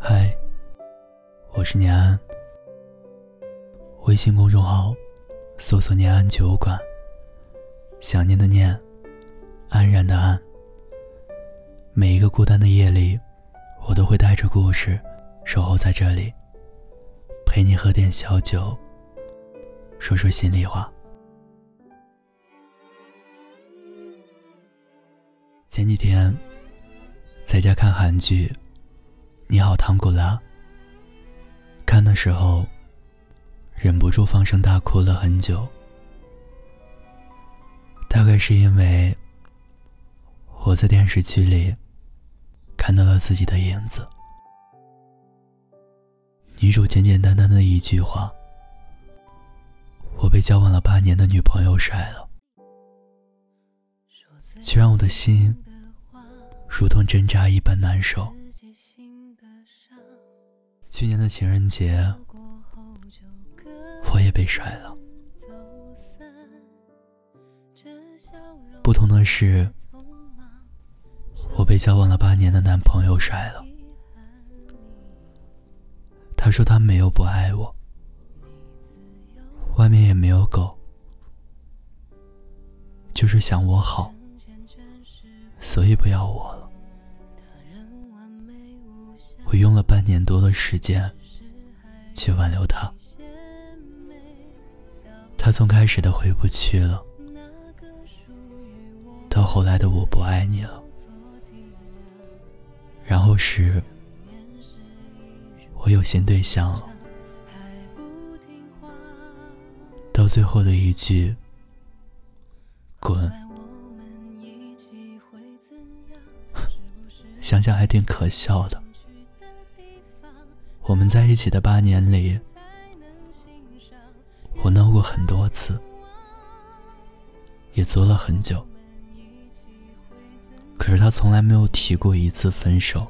嗨，我是念安。微信公众号搜索“念安酒馆”，想念的念，安然的安。每一个孤单的夜里，我都会带着故事守候在这里，陪你喝点小酒，说说心里话。前几天在家看韩剧《你好，唐古拉》，看的时候忍不住放声大哭了很久。大概是因为我在电视剧里看到了自己的影子。女主简简单单的一句话：“我被交往了八年的女朋友甩了。”却让我的心如同针扎一般难受。去年的情人节，我也被甩了。不同的是，我被交往了八年的男朋友甩了。他说他没有不爱我，外面也没有狗，就是想我好。所以不要我。我用了半年多的时间去挽留他，他从开始的回不去了，到后来的我不爱你了，然后是我有新对象了，到最后的一句滚。想想还挺可笑的。我们在一起的八年里，我闹过很多次，也作了很久。可是他从来没有提过一次分手。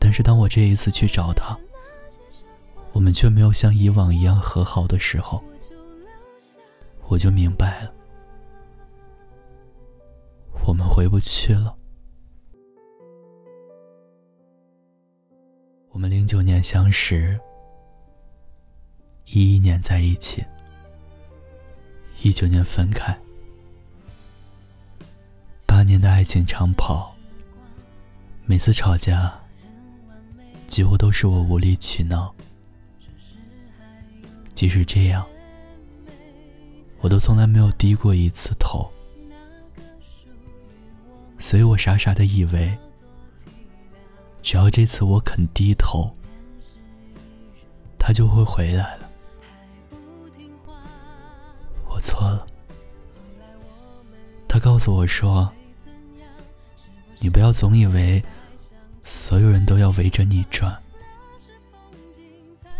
但是当我这一次去找他，我们却没有像以往一样和好的时候，我就明白了，我们回不去了。我们零九年相识，一一年在一起，一九年分开，八年的爱情长跑，每次吵架，几乎都是我无理取闹。即使这样，我都从来没有低过一次头，所以我傻傻的以为。只要这次我肯低头，他就会回来了。我错了。他告诉我说：“你不要总以为所有人都要围着你转，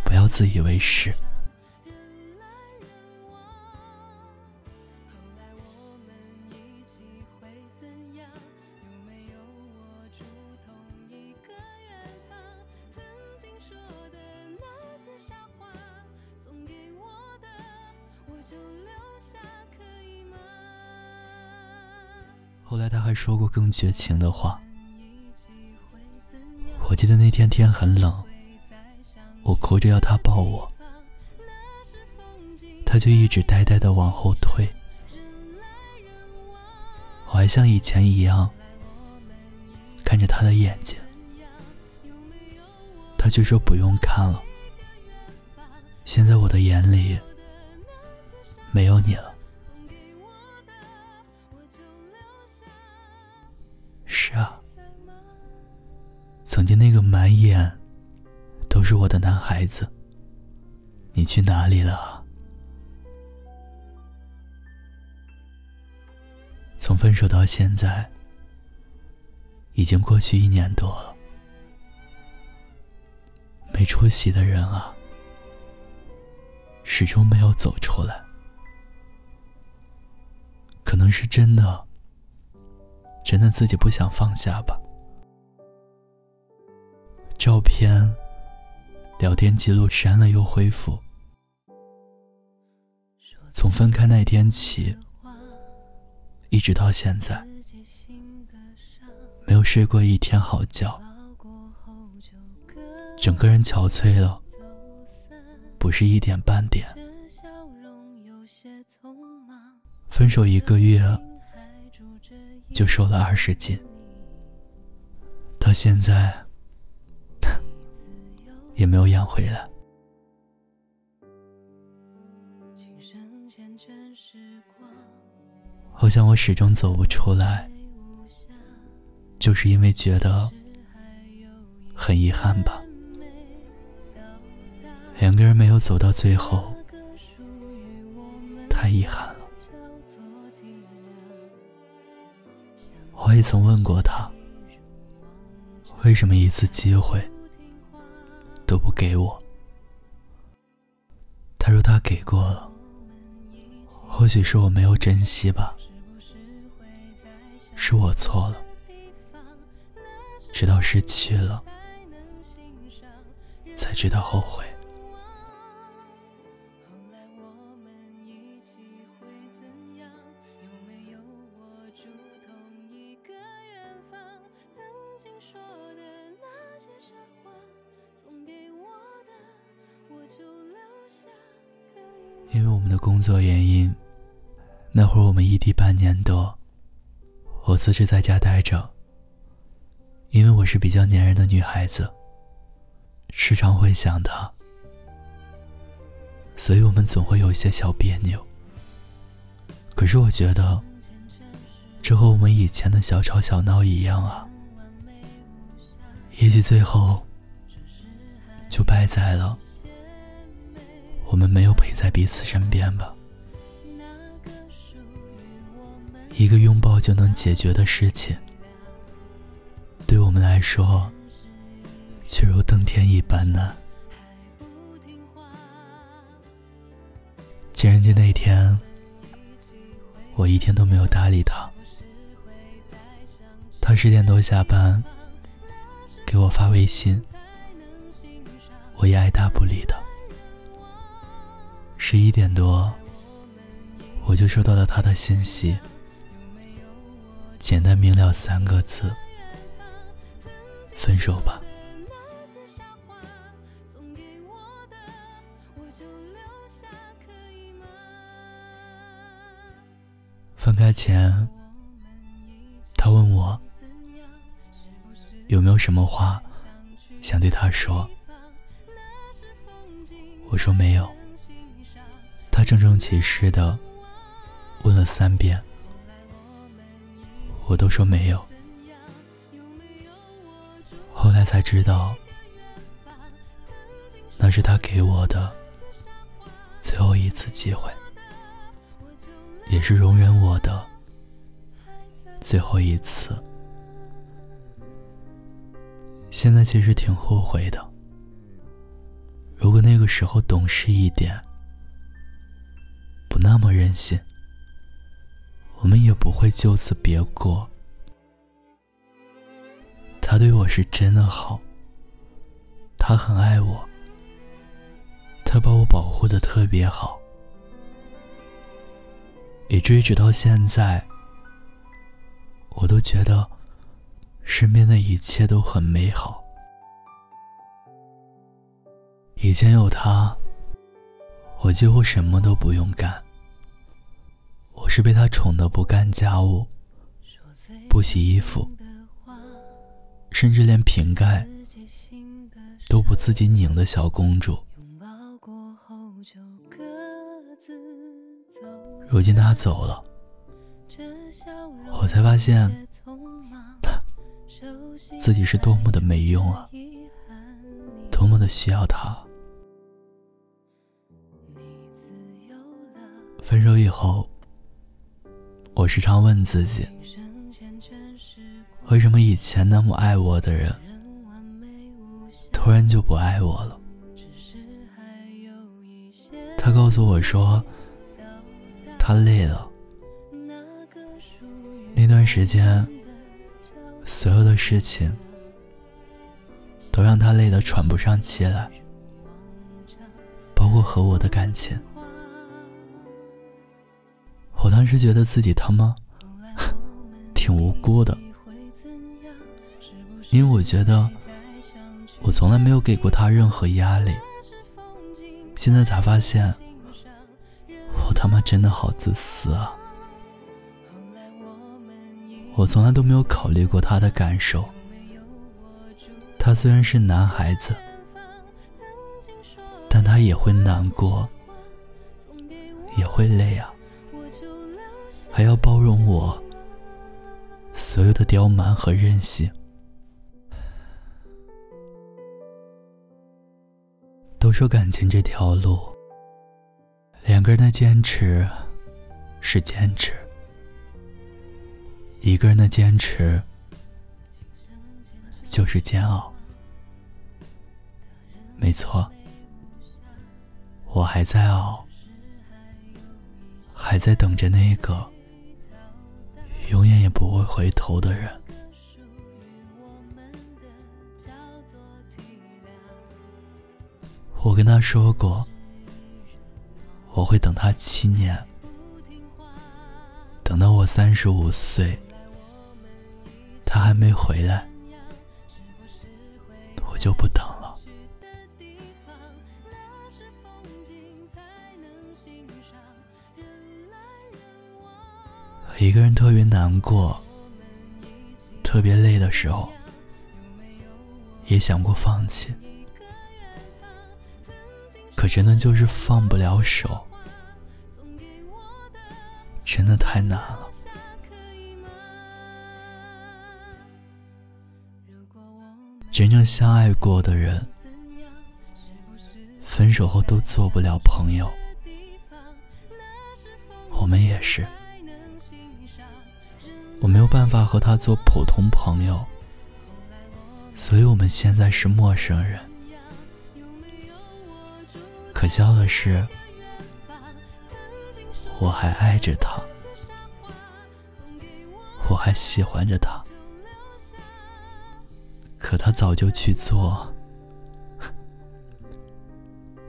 不要自以为是。”说过更绝情的话。我记得那天天很冷，我哭着要他抱我，他就一直呆呆的往后退。我还像以前一样看着他的眼睛，他却说不用看了。现在我的眼里没有你了。是啊，曾经那个满眼都是我的男孩子，你去哪里了？从分手到现在，已经过去一年多了。没出息的人啊，始终没有走出来，可能是真的。真的自己不想放下吧？照片、聊天记录删了又恢复。从分开那天起，一直到现在，没有睡过一天好觉。整个人憔悴了，不是一点半点。分手一个月，就瘦了二十斤，到现在也没有养回来。好像我始终走不出来，就是因为觉得很遗憾吧。两个人没有走到最后，太遗憾了我也曾问过他，为什么一次机会都不给我？他说他给过了，或许是我没有珍惜吧。是我错了，直到失去了，才知道后悔。因为我们的工作原因，那会儿我们异地半年多。我辞职在家待着，因为我是比较粘人的女孩子，时常会想他，所以我们总会有些小别扭。可是我觉得，这和我们以前的小吵小闹一样啊，也许最后就败在了我们没有陪在彼此身边吧。一个拥抱就能解决的事情，对我们来说，却如登天一般难。情人节那天，我一天都没有搭理他。他十点多下班，给我发微信，我也爱答不理的。十一点多，我就收到了他的信息。简单明了三个字：分手吧。分开前，他问我有没有什么话想对他说。我说没有。他郑重其事的问了三遍。我都说没有，后来才知道，那是他给我的最后一次机会，也是容忍我的最后一次。现在其实挺后悔的，如果那个时候懂事一点，那么任性。我们也不会就此别过。他对我是真的好，他很爱我，他把我保护的特别好，以至于直到现在，我都觉得身边的一切都很美好。以前有他，我几乎什么都不用干。是被他宠得不干家务、不洗衣服，甚至连瓶盖都不自己拧的小公主。如今他走了，我才发现，自己是多么的没用啊，多么的需要他。分手以后。我时常问自己，为什么以前那么爱我的人，突然就不爱我了？他告诉我说，他累了。那段时间，所有的事情都让他累得喘不上气来，包括和我的感情。我当时觉得自己他妈挺无辜的，因为我觉得我从来没有给过他任何压力，现在才发现，我他妈真的好自私啊！我从来都没有考虑过他的感受。他虽然是男孩子，但他也会难过，也会累啊，还要包容我所有的刁蛮和任性。都说感情这条路，两个人的坚持是坚持，一个人的坚持就是煎熬。没错，我还在熬，还在等着那个回头的人。我跟他说过，我会等他七年，等到我三十五岁，他还没回来，我就不等了。一个人特别难过、特别累的时候，也想过放弃。可真的就是放不了手，真的太难了。真正相爱过的人，分手后都做不了朋友。我们也是，我没有办法和他做普通朋友，所以我们现在是陌生人。可笑的是，我还爱着他，我还喜欢着他，可他早就去做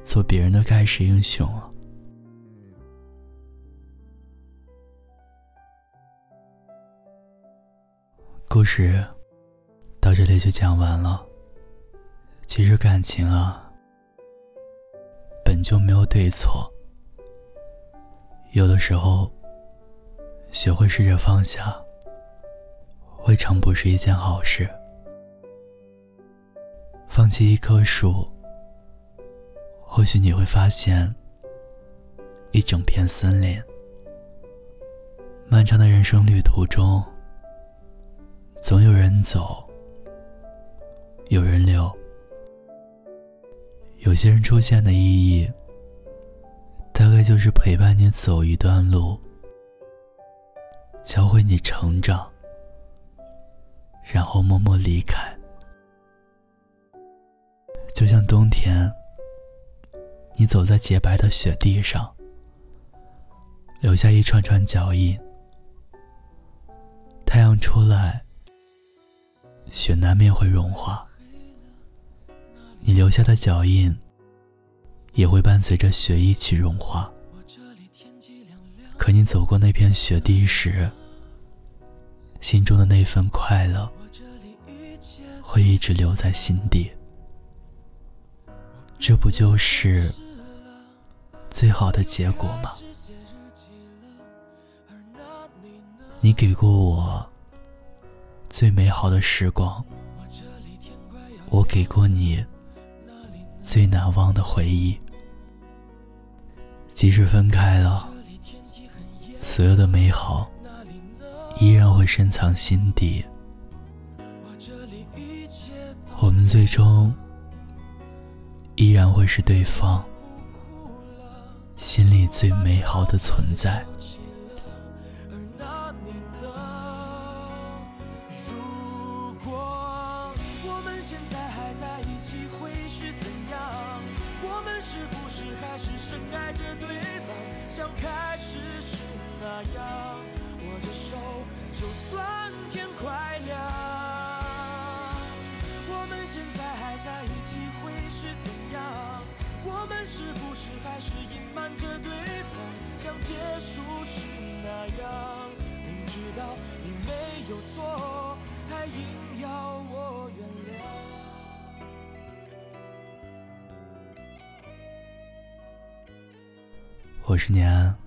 做别人的盖世英雄了。故事到这里就讲完了。其实感情啊。本就没有对错，有的时候，学会试着放下，未尝不是一件好事。放弃一棵树，或许你会发现一整片森林。漫长的人生旅途中，总有人走，有人留。有些人出现的意义，大概就是陪伴你走一段路，教会你成长，然后默默离开。就像冬天，你走在洁白的雪地上，留下一串串脚印，太阳出来，雪难免会融化。你留下的脚印，也会伴随着雪一起融化。可你走过那片雪地时，心中的那份快乐，会一直留在心底。这不就是最好的结果吗？你给过我最美好的时光，我给过你。最难忘的回忆，即使分开了，所有的美好依然会深藏心底。我们最终依然会是对方心里最美好的存在。着对方，像结束时那样。明知道你没有错，还硬要我原谅。我是年安。